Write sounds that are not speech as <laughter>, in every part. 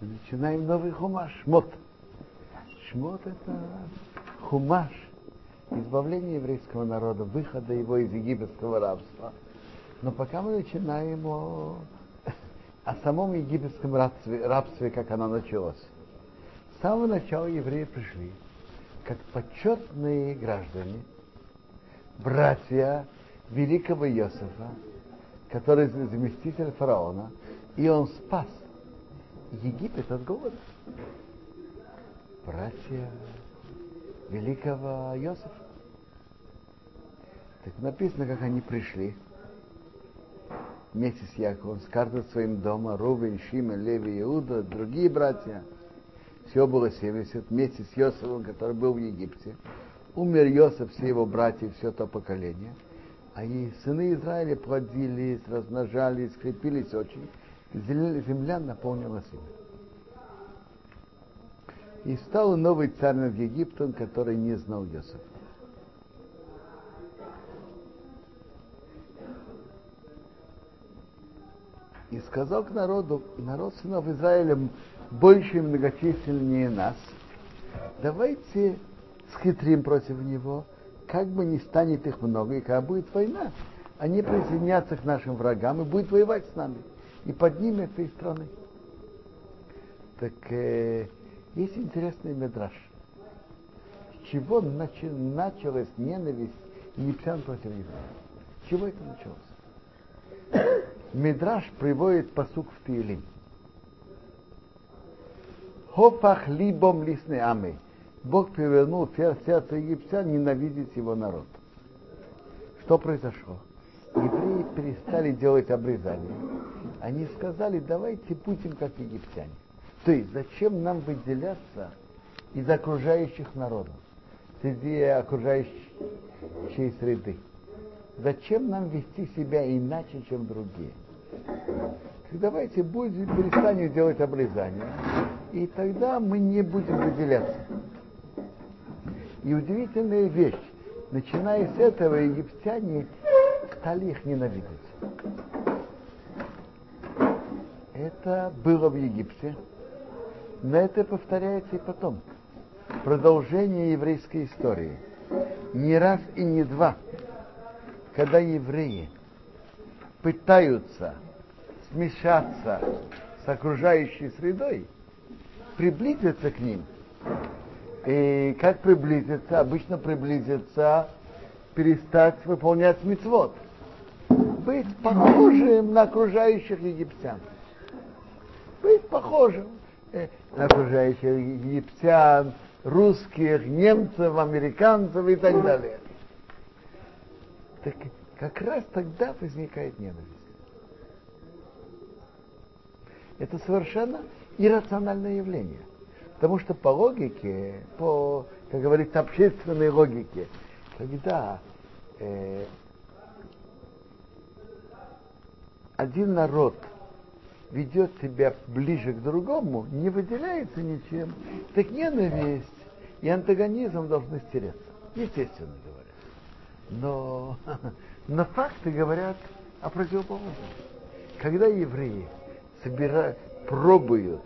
начинаем новый хумаш, шмот. Шмот это хумаш, избавление еврейского народа, выхода его из египетского рабства. Но пока мы начинаем о, о самом египетском рабстве, рабстве, как оно началось. С самого начала евреи пришли как почетные граждане, братья великого Иосифа, который заместитель фараона, и он спас Египет от голода. Братья великого Иосифа. Так написано, как они пришли вместе с Яковом, с каждым своим домом, Рувен, Шимен, Леви, Иуда, другие братья. Всего было 70, вместе с Йосифом, который был в Египте. Умер Йосиф, все его братья, все то поколение. А и сыны Израиля плодились, размножались, скрепились очень. Земля наполнилась ими. И стал новый царь над Египтом, который не знал Йосифа. И сказал к народу, народ сынов Израиля больше и многочисленнее нас, давайте схитрим против него, как бы не станет их много, и когда будет война, они присоединятся к нашим врагам и будут воевать с нами, и поднимет из страны. Так э, есть интересный медраж. С чего начи, началась ненависть египтян против евреев? С чего это началось? <coughs> Медраж приводит посук в Тиелим. Хофах либом лисны амы. Бог перевернул сердце египтян ненавидеть его народ. Что произошло? Евреи перестали делать обрезание. Они сказали, давайте будем как египтяне. То есть, зачем нам выделяться из окружающих народов, среди окружающей среды? Зачем нам вести себя иначе, чем другие? давайте будем, перестанем делать обрезание, и тогда мы не будем выделяться. И удивительная вещь, начиная с этого, египтяне стали их ненавидеть. Это было в Египте, но это повторяется и потом. Продолжение еврейской истории. Не раз и не два, когда евреи пытаются смешаться с окружающей средой, приблизиться к ним. И как приблизиться? Обычно приблизиться, перестать выполнять мецвод. Быть похожим на окружающих египтян. Быть похожим э, на окружающих египтян, русских, немцев, американцев и так далее. Так как раз тогда возникает ненависть. Это совершенно иррациональное явление. Потому что по логике, по, как говорится, общественной логике, когда э, один народ ведет себя ближе к другому, не выделяется ничем, так ненависть и антагонизм должны стереться. Естественно говоря. Но, <laughs> но факты говорят о противоположном. Когда евреи собирают, пробуют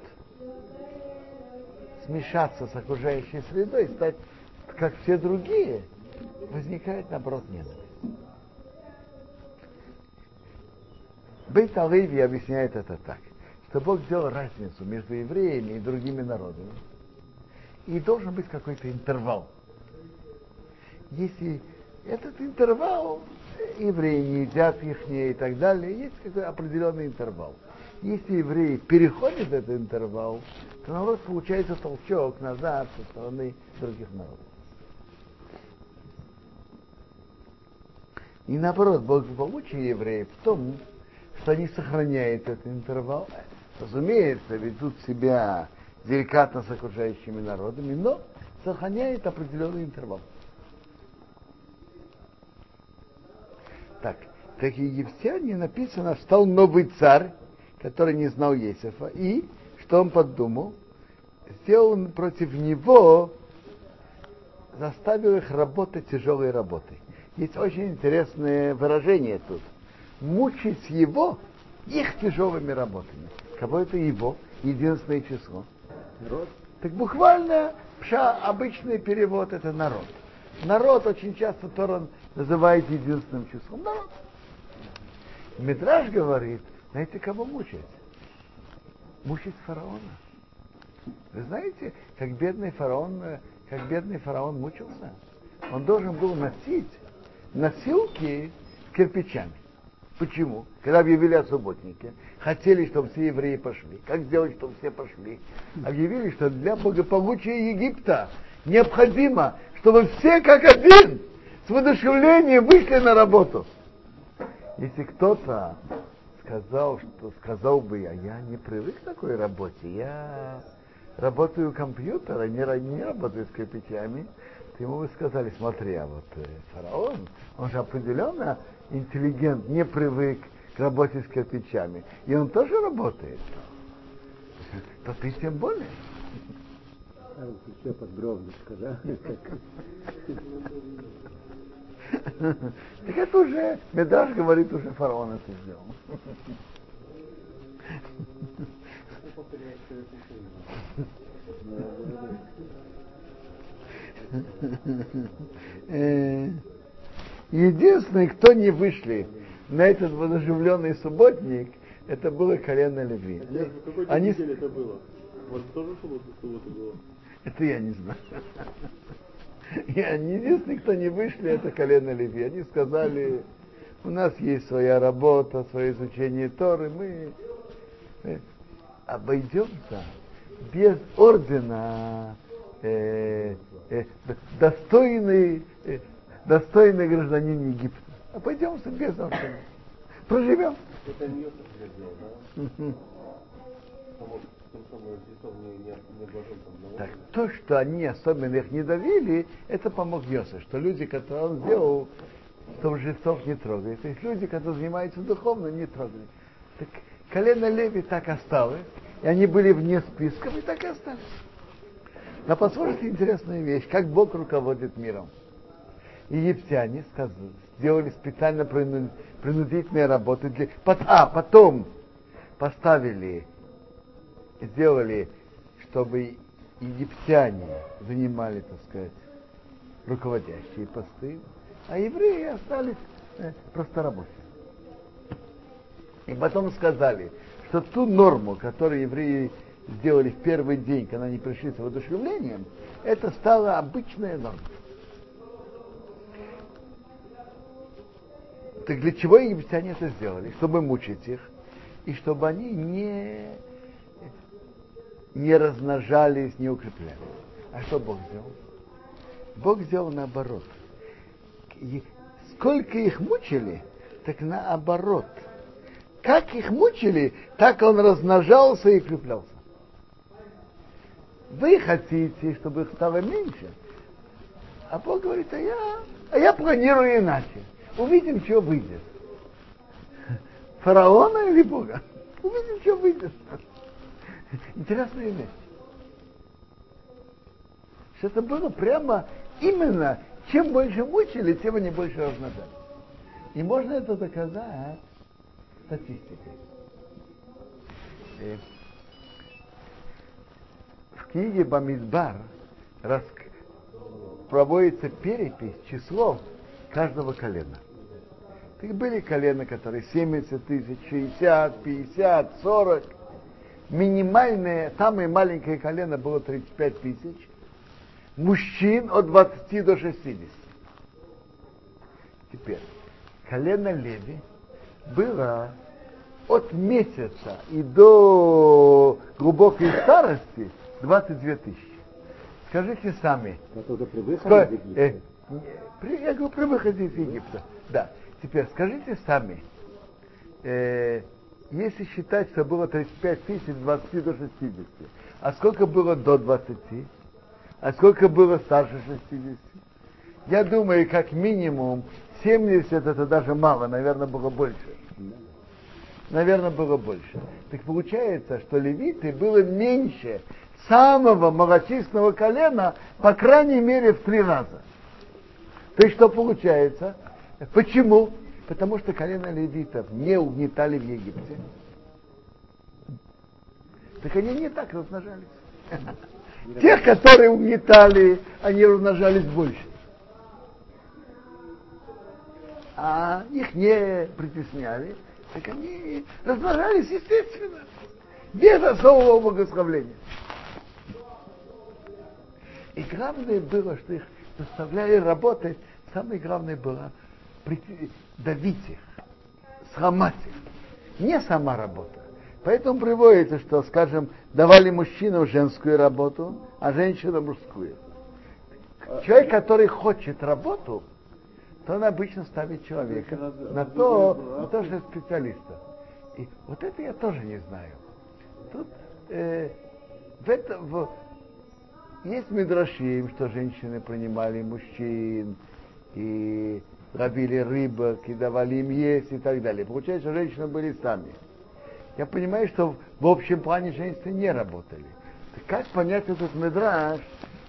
смешаться с окружающей средой, стать как все другие, возникает наоборот ненависть. Бейт Алеви объясняет это так, что Бог сделал разницу между евреями и другими народами. И должен быть какой-то интервал. Если этот интервал, евреи не едят их и так далее, есть какой-то определенный интервал. Если евреи переходят этот интервал, то наоборот получается толчок назад со стороны других народов. И наоборот, благополучие евреев в том, что они сохраняют этот интервал. Разумеется, ведут себя деликатно с окружающими народами, но сохраняет определенный интервал. Так, так египтяне написано, стал новый царь, который не знал Есифа, и что он подумал? Сделал против него, заставил их работать тяжелой работой. Есть очень интересное выражение тут. Мучить его их тяжелыми работами. Кого это его? единственное число? Народ? Так буквально пша, обычный перевод это народ. Народ очень часто Торан называет единственным числом. Народ. Мидраж говорит, знаете, кого мучать? Мучить фараона. Вы знаете, как бедный фараон, как бедный фараон мучился? Он должен был носить носилки кирпичами. Почему? Когда объявили о субботнике, хотели, чтобы все евреи пошли. Как сделать, чтобы все пошли? Объявили, что для благополучия Египта необходимо, чтобы все как один с воодушевлением вышли на работу. Если кто-то сказал, что сказал бы я, я не привык к такой работе, я работаю у компьютера, не, не работаю с кирпичами, то ему бы сказали, смотри, а вот э, фараон, он же определенно интеллигент, не привык к работе с кирпичами. И он тоже работает. То ты тем более. Еще подробненько, да? Так это уже, Медаш говорит, уже фараон это сделал. Единственный, кто не вышли на этот воодушевленный субботник, это было колено Леви. Они... это было? Вот тоже суббота, суббота было? Это я не знаю. И они единственные, кто не вышли, это колено Леви. Они сказали, у нас есть своя работа, свое изучение Торы, мы обойдемся без ордена э, э, достойный, э, достойный гражданин Египта. Обойдемся без ордена. Проживем. Это не да? Так то, что они особенно их не давили, это помог Йосиф, что люди, которые он сделал, что жрецов не трогает. То есть люди, которые занимаются духовно, не трогали. Так колено Леви так осталось, и они были вне списков, и так и остались. Но послушайте интересную вещь, как Бог руководит миром. Египтяне сделали специально принудительные работы для... А, потом поставили сделали, чтобы египтяне занимали, так сказать, руководящие посты, а евреи остались э, просто рабочими. И потом сказали, что ту норму, которую евреи сделали в первый день, когда они пришли с воодушевлением, это стала обычная норма. Так для чего египтяне это сделали? Чтобы мучить их, и чтобы они не не размножались, не укреплялись. А что Бог сделал? Бог сделал наоборот. И сколько их мучили, так наоборот. Как их мучили, так он размножался и укреплялся. Вы хотите, чтобы их стало меньше. А Бог говорит, а я, а я планирую иначе. Увидим, что выйдет. Фараона или Бога? Увидим, что выйдет. Интересная вещь. Что это было прямо именно, чем больше мучили, тем они больше размножались. И можно это доказать статистикой. И в книге Бамидбар рас... проводится перепись число каждого колена. Так были колена, которые 70 тысяч, 60, 50, 40 минимальное, самое маленькое колено было 35 тысяч, мужчин от 20 до 60. Теперь, колено Леви было от месяца и до глубокой старости 22 тысячи. Скажите сами. Египта? Э, я говорю, при выходе из Египта. Да. Теперь скажите сами. Э, если считать, что было 35 тысяч 20 до 60, а сколько было до 20? А сколько было старше 60? Я думаю, как минимум 70 это даже мало, наверное, было больше. Наверное, было больше. Так получается, что левиты было меньше самого малочисленного колена, по крайней мере, в три раза. То есть что получается? Почему? Потому что колено левитов не угнетали в Египте. Так они не так размножались. <laughs> Тех, которые угнетали, они размножались больше. А их не притесняли, так они размножались естественно, без особого благословления. И главное было, что их заставляли работать, самое главное было давить их, сломать их. Не сама работа. Поэтому приводится, что, скажем, давали мужчинам женскую работу, а женщинам мужскую. Человек, который хочет работу, то он обычно ставит человека на то, на то, что специалиста. И вот это я тоже не знаю. Тут э, в этом, в, есть мидрашим, что женщины принимали мужчин и ловили рыбок и давали им есть и так далее. Получается, женщины были сами. Я понимаю, что в общем плане женщины не работали. Так как понять этот медраж,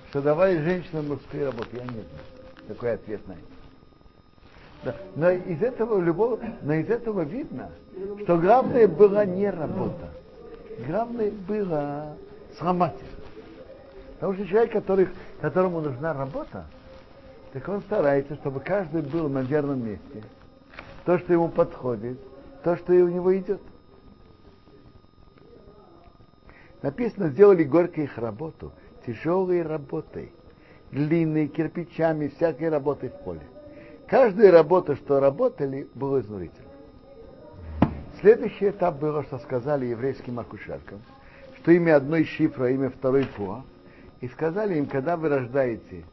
что давали женщинам мужские работы? Я не знаю. Такой ответ на это. Да. Но из этого любого, но из этого видно, что главное была не работа. Главное было сломать. Потому что человек, который, которому нужна работа, так он старается, чтобы каждый был на верном месте. То, что ему подходит, то, что и у него идет. Написано, сделали горько их работу, тяжелой работой, длинной, кирпичами, всякой работой в поле. Каждая работа, что работали, была изнурительна. Следующий этап было, что сказали еврейским акушеркам, что имя одной шифра, имя второй пуа, и сказали им, когда вы рождаете,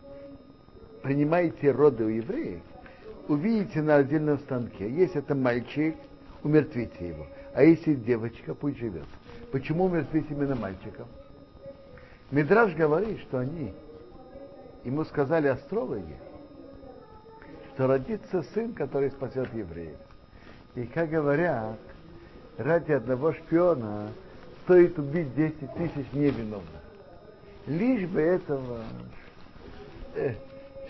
принимаете роды у евреев, увидите на отдельном станке, если это мальчик, умертвите его, а если девочка, пусть живет. Почему умертвить именно мальчика? Мидраж говорит, что они, ему сказали астрологи, что родится сын, который спасет евреев. И как говорят, ради одного шпиона стоит убить 10 тысяч невиновных. Лишь бы этого э,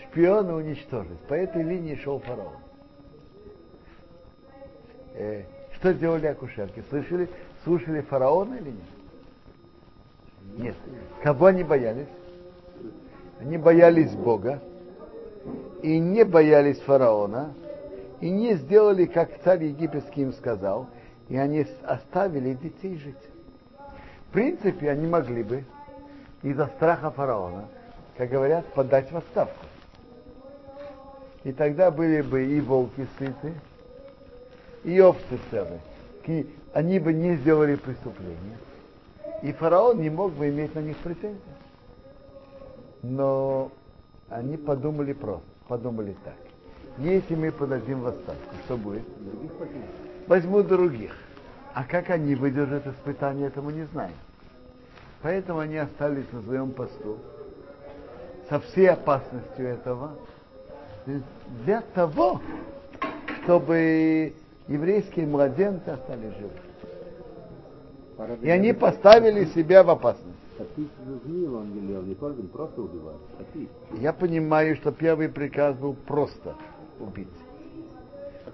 шпиона уничтожить. По этой линии шел фараон. Э, что делали акушерки? Слышали, слушали фараона или нет? Нет. Кого они боялись? Они боялись Бога и не боялись фараона, и не сделали, как царь египетский им сказал, и они оставили детей жить. В принципе, они могли бы из-за страха фараона, как говорят, подать в отставку. И тогда были бы и волки сыты, и овцы целы. И они бы не сделали преступления. И фараон не мог бы иметь на них претензий. Но они подумали просто, подумали так. Если мы подадим в отставку, что будет? Возьму других. А как они выдержат испытание, это мы не знаем. Поэтому они остались на своем посту со всей опасностью этого для того, чтобы еврейские младенцы остались живы. И они поставили себя в опасность. Я понимаю, что первый приказ был просто убить.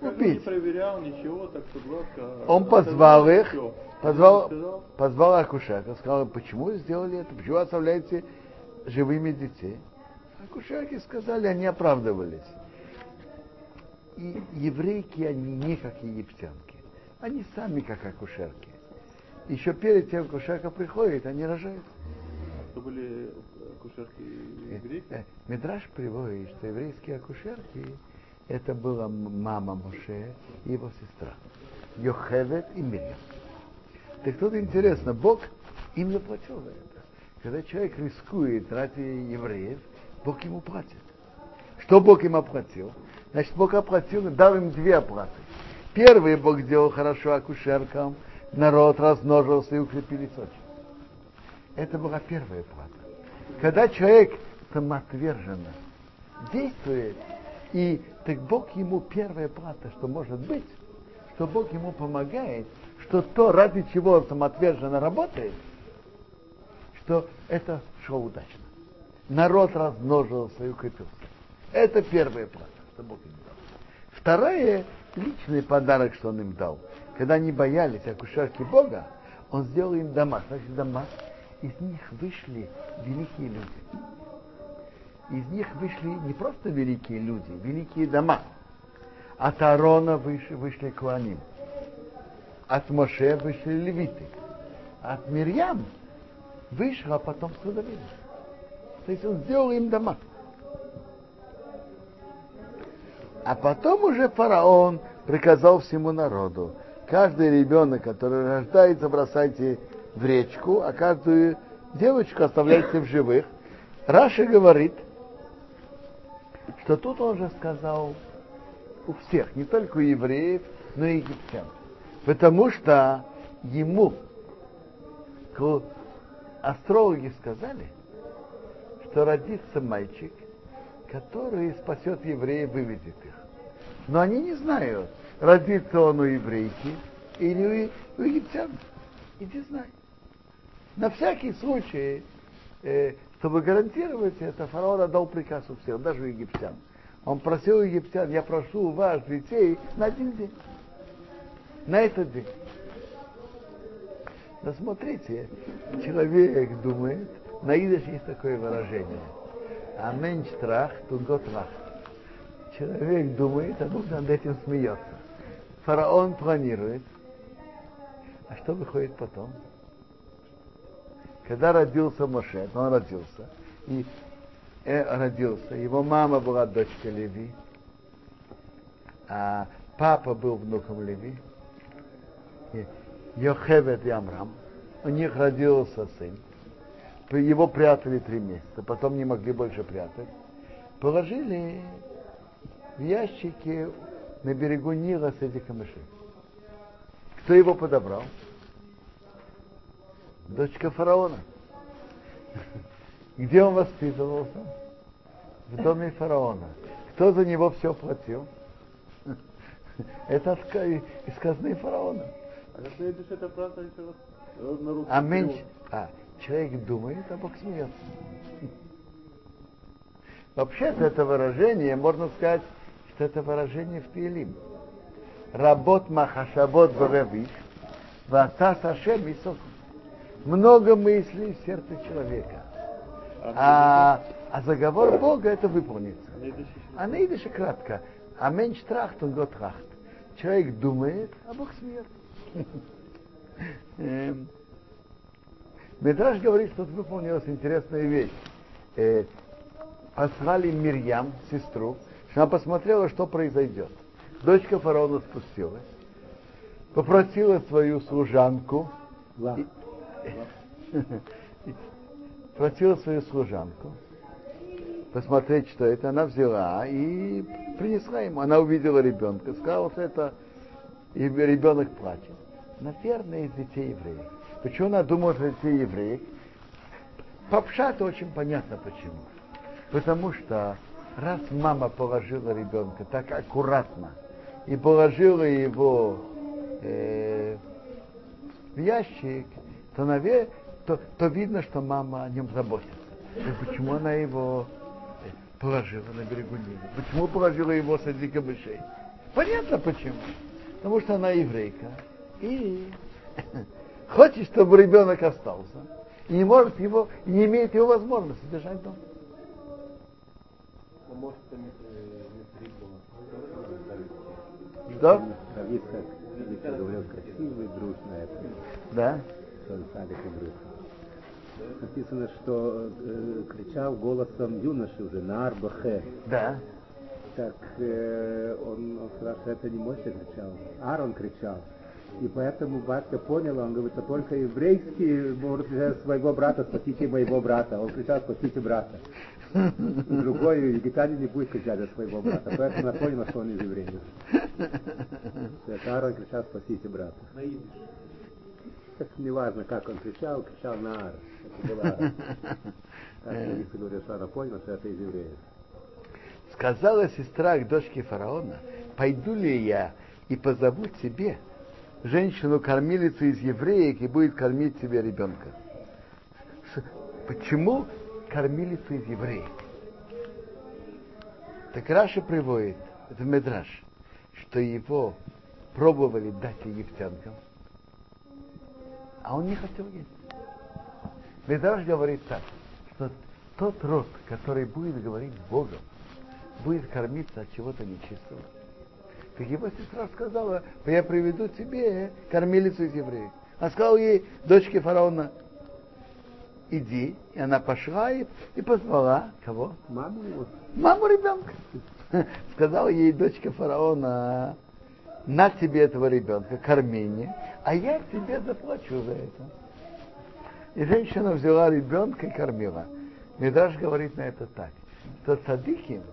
А убить. не проверял ничего, так что гладко. Он позвал их, все. позвал, позвал акушерка, сказал, почему вы сделали это, почему вы оставляете живыми детей. Акушерки сказали, они оправдывались. И еврейки, они не как египтянки. Они сами как акушерки. Еще перед тем, как акушерка приходит, они рожают. Что были акушерки еврейки? Э, Медраж приводит, что еврейские акушерки это была мама Моше и его сестра. Йохевет и Мирьям. Так тут интересно, Бог им заплатил за это. Когда человек рискует ради евреев, Бог ему платит. Что Бог им оплатил? Значит, Бог оплатил, дал им две оплаты. Первый Бог сделал хорошо акушеркам, народ размножился и укрепились очень. Это была первая плата. Когда человек самоотверженно действует, и так Бог ему первая плата, что может быть, что Бог ему помогает, что то, ради чего он самоотверженно работает, что это шло удачно. Народ размножился и укрепился. Это первая плата, что Бог им дал. Вторая личный подарок, что он им дал. Когда они боялись акушерки Бога, Он сделал им дома. Значит, дома. Из них вышли великие люди. Из них вышли не просто великие люди, великие дома. От Аарона вышли, вышли Куаним. От Моше вышли левиты. От Мирьям вышло потомство Давида. То есть он сделал им дома. А потом уже фараон приказал всему народу, каждый ребенок, который рождается, бросайте в речку, а каждую девочку оставляйте в живых. Раша говорит, что тут он же сказал у всех, не только у евреев, но и египтян. Потому что ему астрологи сказали, что родится мальчик, который спасет евреев, выведет их. Но они не знают, родится он у еврейки или у, египтян. Иди знай. На всякий случай, э, чтобы гарантировать это, фараон отдал приказ у всех, даже у египтян. Он просил у египтян, я прошу у вас детей на один день. На этот день. Но смотрите, человек думает, на идыш есть такое выражение. А меньш трах, тунгот рах. Человек думает, а Бог над этим смеется. Фараон планирует. А что выходит потом? Когда родился Моше, он родился, и э, родился, его мама была дочкой Леви, а папа был внуком Леви, Йохевет и Амрам. У них родился сын. Его прятали три месяца, потом не могли больше прятать. Положили в ящике на берегу Нила среди камышей. Кто его подобрал? Дочка фараона. Где он воспитывался? В доме фараона. Кто за него все платил? Это из казны фараона. А А меньше, а, человек думает, а Бог смеется. Вообще-то это выражение, можно сказать, что это выражение в Пилим. Работ махашабот баравиш, вата сашем и Много мыслей в сердце человека. А, а заговор Бога это выполнится. А на идыше кратко. А меньше трахт, он год трахт. Человек думает, а Бог смеется. <laughs> Медраж говорит, что тут выполнилась интересная вещь. Э, послали Мирьям, сестру, что она посмотрела, что произойдет. Дочка фараона спустилась, попросила свою служанку, и, просила свою служанку посмотреть, что это. Она взяла и принесла ему. Она увидела ребенка, сказала, что это и ребенок плачет. Наверное, из детей евреев. Почему она думает, что детей евреев? По пшату очень понятно почему. Потому что раз мама положила ребенка так аккуратно и положила его э, в ящик, то, наверное, то, то видно, что мама о нем заботится. И почему она его э, положила на берегу Нила? Почему положила его среди камышей? Понятно почему. Потому что она еврейка. И <laughs> хочет, чтобы ребенок остался. И не может его, и не имеет его возможности держать дома. А Что? Это. Да. Друг. Написано, что э, кричал голосом юноши уже на Арбахе. Да. Так э, он, он сказал, что это не Моше кричал, Аарон кричал. И поэтому батька понял, он говорит, что только еврейский может кричать своего брата, спасите моего брата. Он кричал, спасите брата. Другой египтянин не будет кричать за своего брата. Поэтому она поняла, что он из евреев. <laughs> Это Аарон кричал, спасите брата. Так не важно, как он кричал, кричал на Аарон. Это был Аарон. Так говорит, что она поняла, что это из евреев. Сказала сестра к дочке фараона, пойду ли я и позову тебе женщину-кормилицу из евреек и будет кормить тебе ребенка. Почему кормилицу из евреек? Так Раша приводит, это Медраш, что его пробовали дать египтянкам, а он не хотел есть. Медраж говорит так, что тот род, который будет говорить с Богом, будет кормиться от чего-то нечистого. Так его сестра сказала, я приведу тебе кормилицу из евреев. Она сказала ей, дочке фараона, иди. И она пошла и, и позвала кого? Маму его. Маму ребенка. <laughs> Сказала ей дочка фараона, на тебе этого ребенка, кормение, а я тебе заплачу за это. И женщина взяла ребенка и кормила. Медраж говорит на это так, что цадыхим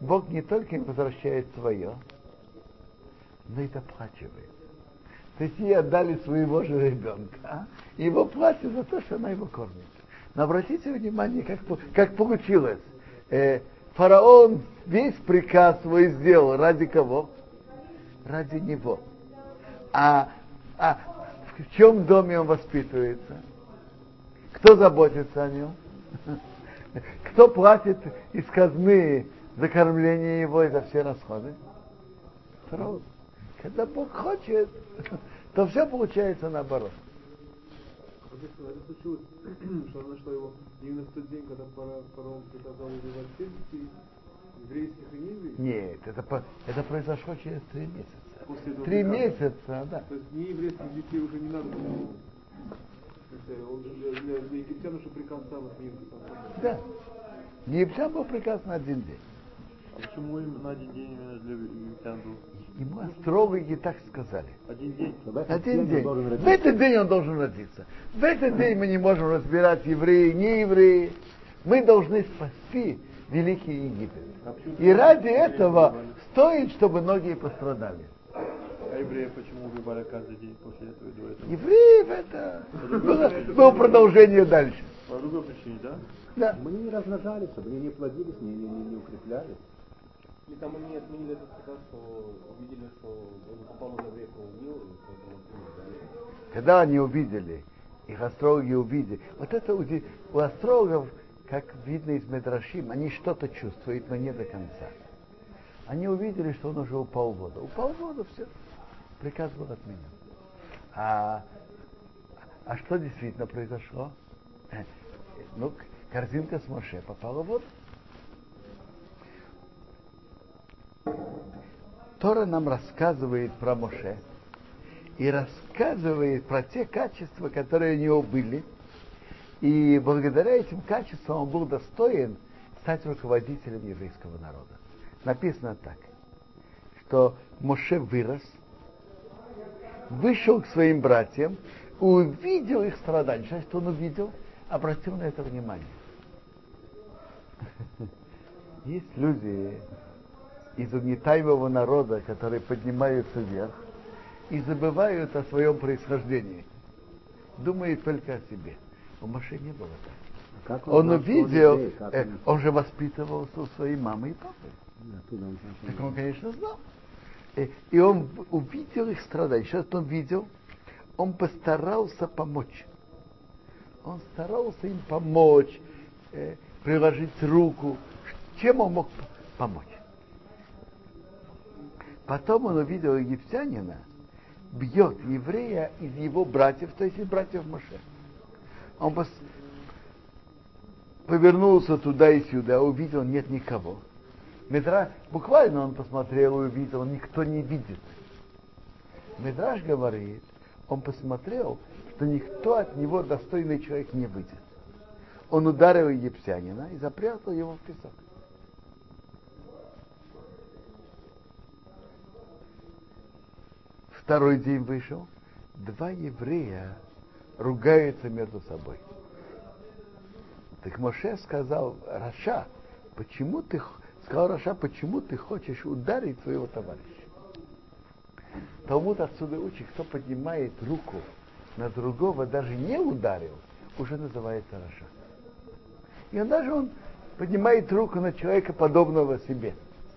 Бог не только им возвращает свое, но и доплачивает. То есть ей отдали своего же ребенка, а? и его платят за то, что она его кормит. Но обратите внимание, как, как получилось. Э, фараон весь приказ свой сделал ради кого? Ради него. А, а в чем доме он воспитывается? Кто заботится о нем? <laughs> Кто платит из казны за кормление его и за все расходы? Фараон. Когда Бог хочет, <laughs> то все получается наоборот. Это случилось, <clears throat> что она нашла его именно в тот день, когда фараон приказал убивать всех детей, еврейских и нееврейских? Нет, это, это произошло через три месяца. После этого Три приказа. месяца, да. То есть нееврейских детей уже не надо было. Он для, для, для египтян уже приказ сам отменил. Да. Вся был приказ на один день. Почему им на один день именно для египтян был? Ему астрологи так сказали. Один день? Этот Один день. В этот день он должен родиться. В этот день мы не можем разбирать евреи, не евреи. Мы должны спасти Великий Египет. И ради этого стоит, чтобы многие пострадали. А евреи почему убивали каждый день после этого и до этого? Евреев это было, было продолжение дальше. По другой причине, да? Да. Мы не размножались, они не плодились, не, не, не укреплялись. И там они отменили этот приказ, что увидели, что он попал на реку Нил, и поэтому отменили, да? Когда они увидели, их астрологи увидели, вот это уди- у астрологов, как видно из Медрашим, они что-то чувствуют, но не до конца. Они увидели, что он уже упал в воду. Упал в воду, все. Приказ был отменен. А, а что действительно произошло? Э, Ну, корзинка с Моше попала в воду. Тора нам рассказывает про Моше и рассказывает про те качества, которые у него были. И благодаря этим качествам он был достоин стать руководителем еврейского народа. Написано так, что Моше вырос, вышел к своим братьям, увидел их страдания. Что он увидел? Обратил на это внимание. <laughs> Есть люди из угнетаемого народа, которые поднимаются вверх и забывают о своем происхождении. Думают только о себе. У Моше не было так. Как Он что увидел, э, он- он же воспитывался у своей мамы и папы. Он Так он- он, конечно, знал. Э, И он увидел их страдания. Что он видел? Он постарался помочь. Он старался им помочь, э, приложить руку. Чем он мог помочь? Потом он увидел египтянина, бьет еврея из его братьев, то есть из братьев Моше. Он пос- повернулся туда и сюда, увидел, нет никого. Медраж, буквально он посмотрел и увидел, никто не видит. Медраж говорит, он посмотрел, что никто от него достойный человек не выйдет. Он ударил египтянина и запрятал его в песок. Второй день вышел, два еврея ругаются между собой. Так Моше сказал, רשע, почему ты, сказал רשע, почему ты хочешь ударить своего товарища? Талмуд отсюда учит, кто поднимает руку на другого, даже не ударил, уже называется רשע. И он даже он поднимает руку на человека, подобного себе.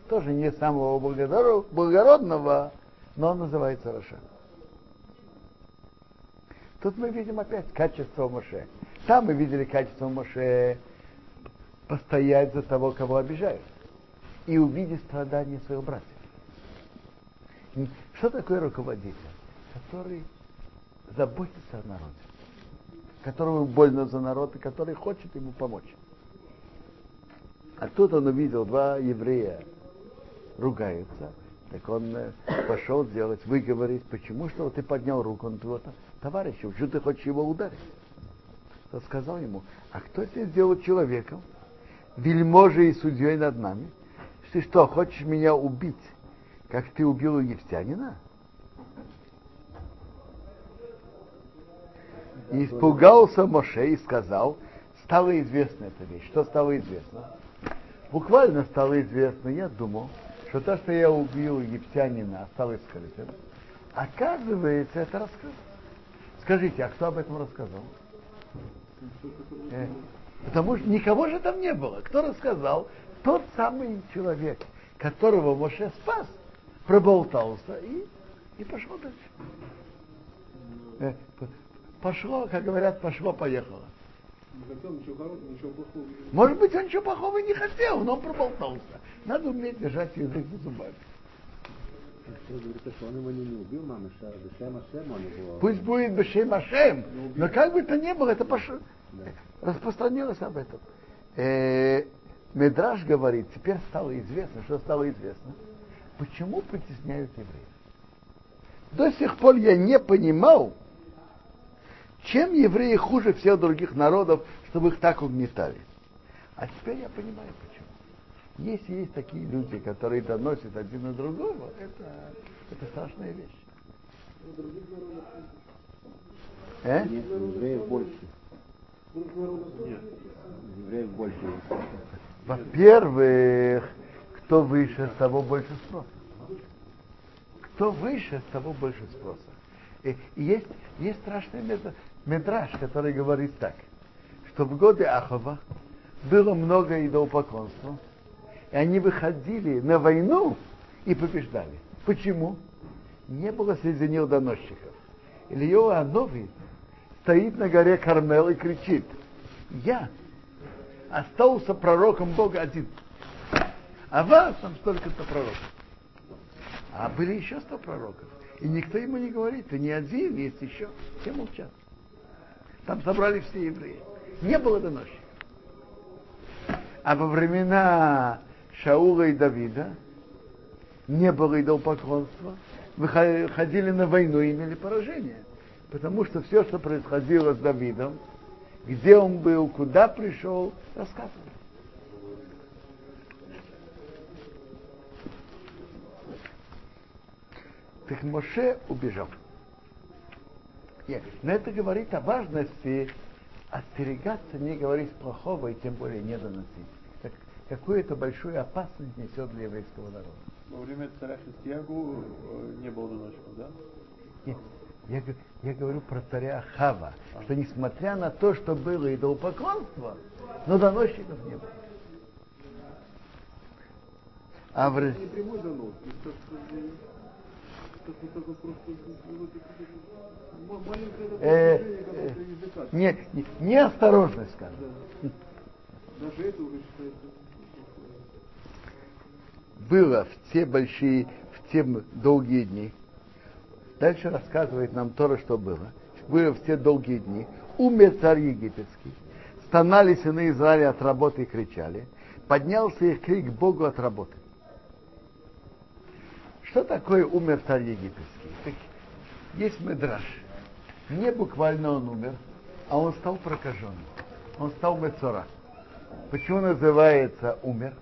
Тоже не самого благородного, но он называется רשע. Тут мы видим опять качество Моше. Там мы видели качество Моше постоять за того, кого обижают. И увидеть страдания своих братьев. Что такое руководитель? Который заботиться о народе, которому больно за народ и который хочет ему помочь. А тут он увидел два еврея ругаются, так он э, пошел сделать, выговорить, почему, что ты поднял руку на твоего товарища, почему ты хочешь его ударить? Тот сказал ему, а кто тебя сделал человеком, вельможей и судьей над нами? Ты что, хочешь меня убить, как ты убил египтянина? И испугался Моше и сказал, стало известна эта вещь. Что стало известно? Буквально стало известно, я думал, что то, что я убил египтянина, осталось скрытым. Оказывается, это раскрылось. Скажите, а кто об этом рассказал? Э, потому что никого же там не было. Кто рассказал? Тот самый человек, которого Моше спас, проболтался и, и пошел дальше. Э, пошло, как говорят, пошло-поехало. Может быть, он ничего плохого не хотел, но он проболтался. Надо уметь держать язык за зубами. Пусть будет Бешем Ашем, но как бы то ни было, это пош... распространилось об этом. Э, Медраж говорит, теперь стало известно, что стало известно, почему притесняют евреев. До сих пор я не понимал, чем евреи хуже всех других народов, чтобы их так угнетали. А теперь я понимаю, почему. Если есть такие люди, которые доносят один на другого, это, это страшная вещь. Э? Нет, евреев больше. Нет. Евреев больше. Во-первых, кто выше, с того больше спроса. Кто выше, с того больше спроса. И, и есть, есть страшный медраж, который говорит так, что в годы Ахова было много идолопоклонства, и они выходили на войну и побеждали. Почему? Не было среди них доносчиков. Илья Анови стоит на горе Кармел и кричит, я остался пророком Бога один, а вас там столько-то пророков. А были еще сто пророков. И никто ему не говорит, ты не один, есть еще. Все молчат. Там собрали все евреи. Не было доносчиков. А во времена Шаула и Давида не было идолопоклонства, выходили на войну и имели поражение. Потому что все, что происходило с Давидом, где он был, куда пришел, рассказывали. Так Моше убежал. Нет, но это говорит о важности остерегаться, не говорить плохого и тем более не доносить. Как, какую это большую опасность несет для еврейского народа. Во время царя Христиагу э, не было доносчиков, да? Нет, я, я говорю про царя Хава, а. что несмотря на то, что было идолопоклонство, но доносчиков не было. А в... Не прямой донос, э, э, не, не, неосторожность, скажем. Даже это уже считается. Было в те большие, в те долгие дни. Дальше рассказывает нам Тора, что было. Было в те долгие дни. Умер царь египетский. Стонали сыны Израиля от работы и кричали. Поднялся их крик Богу от работы. Что такое умер царь египетский? Есть медраж. Не буквально он умер, а он стал прокаженным. Он стал мецора. Почему называется умер?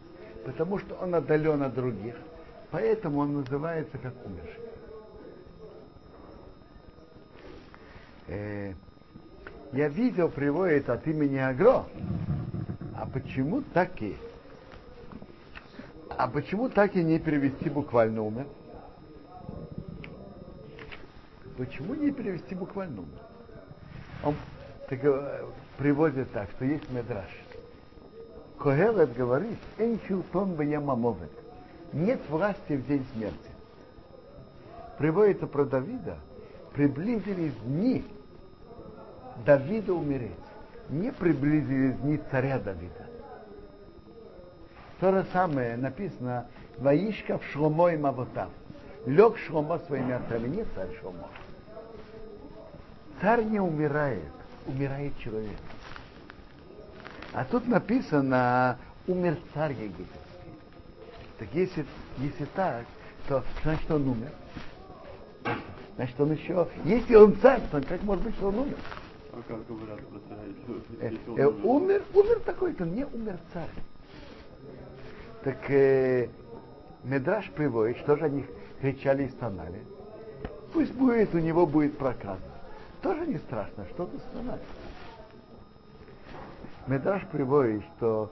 Потому что он отдален от других. Поэтому он называется как умерший. Э, я видел, приводит от имени Агро. А почему так и? А почему так и не перевести буквально умер? Почему не перевести буквально? Он так, приводит так, что есть медраж. Когелет говорит, энчилтон бьямамовет. Нет власти в день смерти. Приводится про Давида, приблизились дни Давида умереть. Не приблизились дни царя Давида. То же самое написано Ваишка в Шломо и Мавотав. Лег Шломо своими отцами, не царь Шломо. Царь не умирает, умирает человек. А тут написано, умер царь египетский. Так если, если так, то значит он умер. Значит он еще, если он царь, то как может быть, что он умер? А как говорят Э, э, умер? умер, такой-то, не умер царь. Так э, Медраж приводит, что же они кричали и стонали. Пусть будет, у него будет проказа. Тоже не страшно, что тут стонать. Медраж приводит, что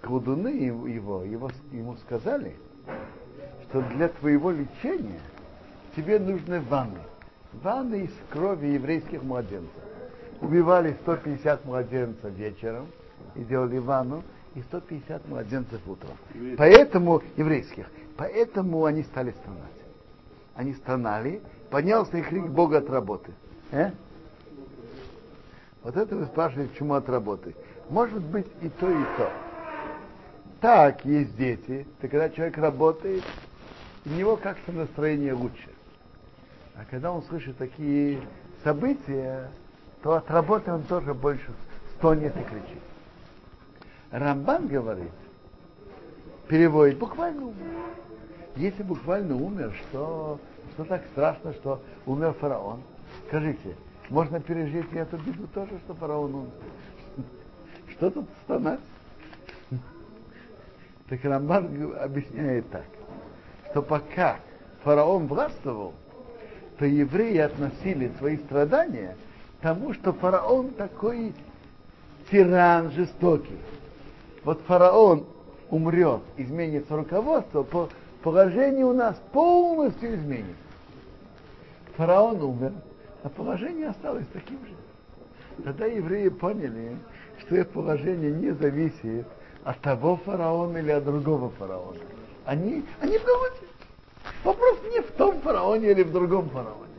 колдуны его, его, его, ему сказали, что для твоего лечения тебе нужны ванны. Ванны из крови еврейских младенцев. Убивали 150 младенцев вечером и делали ванну, и 150 младенцев утром. Еврейских. Поэтому, еврейских, поэтому они стали стонать. Они стонали, поднялся их крик Бога от работы. Э? Вот это вы спрашиваете, почему от работы. Может быть и то, и то. Так, есть дети, то когда человек работает, у него как-то настроение лучше. А когда он слышит такие события, то от работы он тоже больше стонет и кричит. Рамбан говорит, переводит, буквально умер. Если буквально умер, что, что так страшно, что умер фараон? Скажите, можно пережить и эту беду тоже, что фараон? <laughs> Что тут стонать? <laughs> Так Рамбан объясняет так, что пока фараон властвовал, то евреи относили свои страдания к тому, что фараон такой тиран жестокий. Вот фараон умрет, изменится руководство, по положение у нас полностью изменится. Фараон умер, а положение осталось таким же. Тогда евреи поняли, что их положение не зависит от того фараона или от другого фараона. Они, они в Галуте. Вопрос не в том фараоне или в другом фараоне.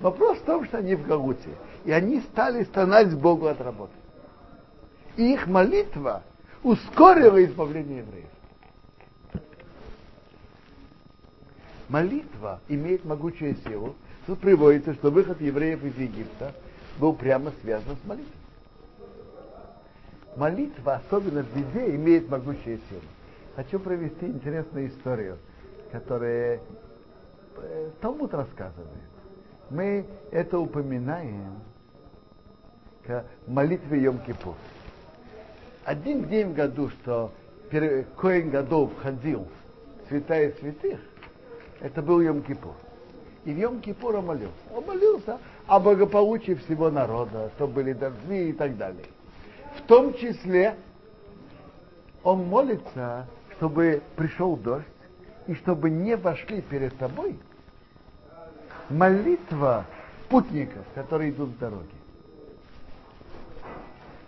Вопрос в том, что они в Галуте. И они стали стонать Богу от работы. И их молитва ускорила избавление евреев. Молитва имеет могучую силу. Тут приводится, что выход евреев из Египта был прямо связан с молитвой. Молитва, особенно в беде, имеет могучую силу. Хочу провести интересную историю, которая э, Талмуд рассказывает. Мы это упоминаем к молитве Йом-Кипур. Один день в году, что Коин Гадол входил в святая святых, это был Йом-Кипур. И в Йом-Кипур он молился. Он молился о благополучии всего народа, чтобы были дожди и так далее. В том числе он молится, чтобы пришел дождь, и чтобы не вошли перед тобой молитва путников, которые идут в дороге.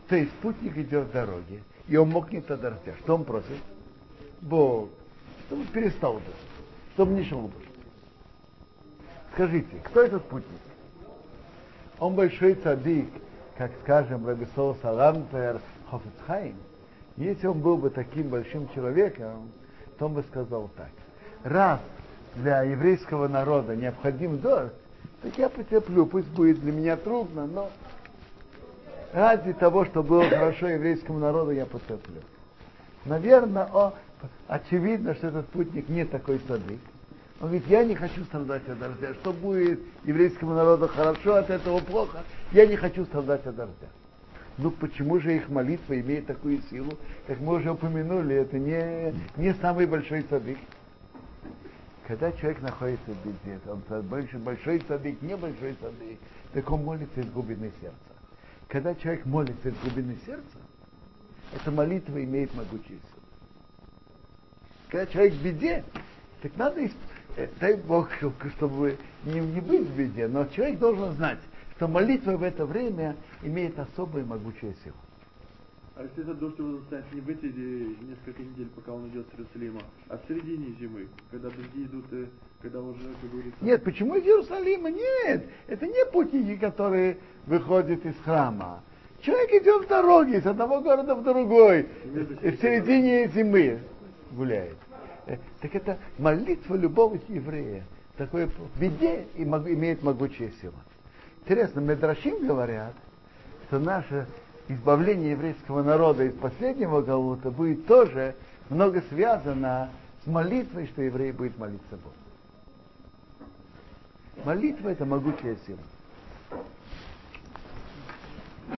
То есть путник идет в дороге, и он мокнет от дождя. Что он просит? Бог, чтобы перестал дождь, чтобы не шел дождь. Скажите, кто этот путник? Он большой цадик, как скажем, Рабисол Салампер Хофицхайм. Если он был бы таким большим человеком, то он бы сказал так. Раз для еврейского народа необходим дождь, так я потерплю, пусть будет для меня трудно, но ради того, чтобы было хорошо еврейскому народу, я потерплю. Наверное, о, очевидно, что этот путник не такой садик. Он говорит, я не хочу страдать от дождя. Что будет еврейскому народу хорошо, от этого плохо. Я не хочу страдать от дождя. Ну почему же их молитва имеет такую силу? Как мы уже упомянули, это не, не самый большой садик. Когда человек находится в беде, он большой, большой садик, небольшой садик, так он молится из глубины сердца. Когда человек молится из глубины сердца, эта молитва имеет могучую силу. Когда человек в беде, так надо, дай Бог, чтобы не, не быть в беде, но человек должен знать, что молитва в это время имеет особую могучую силу. А если этот дождь его застанет не в эти э, несколько недель, пока он идет с Иерусалима, а в середине зимы, когда дожди идут, э, когда уже, как говорится... Нет, почему из Иерусалима? Нет, это не путники, которые выходят из храма. Человек идет в дороге с одного города в другой, и в середине зимы гуляет. Э, Так это молитва любого еврея. Такое беде и имеет могучую силу. Интересно, Медрашим говорят, что наше избавление еврейского народа из последнего Галута будет тоже много связано с молитвой, что еврей будет молиться Богу. Молитва это могучая сила.